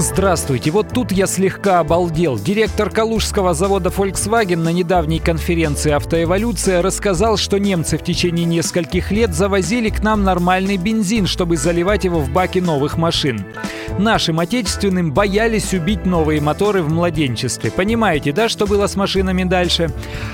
Здравствуйте, вот тут я слегка обалдел. Директор калужского завода Volkswagen на недавней конференции «Автоэволюция» рассказал, что немцы в течение нескольких лет завозили к нам нормальный бензин, чтобы заливать его в баки новых машин. Нашим отечественным боялись убить новые моторы в младенчестве. Понимаете, да, что было с машинами дальше?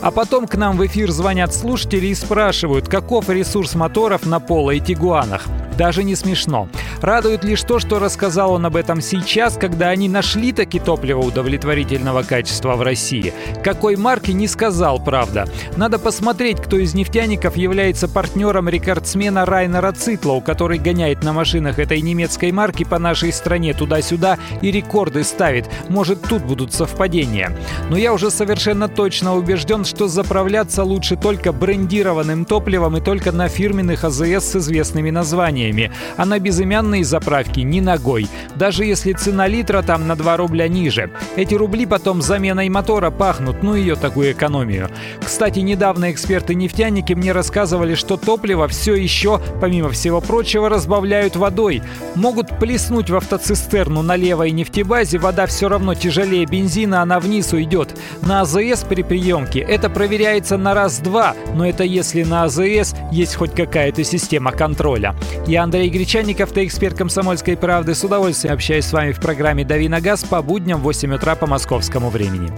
А потом к нам в эфир звонят слушатели и спрашивают, каков ресурс моторов на Поло и Тигуанах. Даже не смешно. Радует лишь то, что рассказал он об этом сейчас, когда они нашли таки топливо удовлетворительного качества в России. Какой марки не сказал, правда. Надо посмотреть, кто из нефтяников является партнером рекордсмена Райнера Цитлоу, который гоняет на машинах этой немецкой марки по нашей стране туда-сюда и рекорды ставит. Может, тут будут совпадения. Но я уже совершенно точно убежден, что заправляться лучше только брендированным топливом и только на фирменных АЗС с известными названиями. А на безымянные заправки ни ногой. Даже если цена литра там на 2 рубля ниже. Эти рубли потом заменой мотора пахнут, ну ее такую экономию. Кстати, недавно эксперты-нефтяники мне рассказывали, что топливо все еще, помимо всего прочего, разбавляют водой. Могут плеснуть в автоцистерну на левой нефтебазе, вода все равно тяжелее бензина, она вниз уйдет. На АЗС при приемке это проверяется на раз-два, но это если на АЗС есть хоть какая-то система контроля. Я Андрей Гречанников, ты эксперт «Комсомольской правды». С удовольствием общаюсь с вами в программе «Дави на газ» по будням в 8 утра по московскому времени.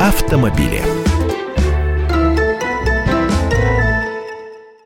Автомобили.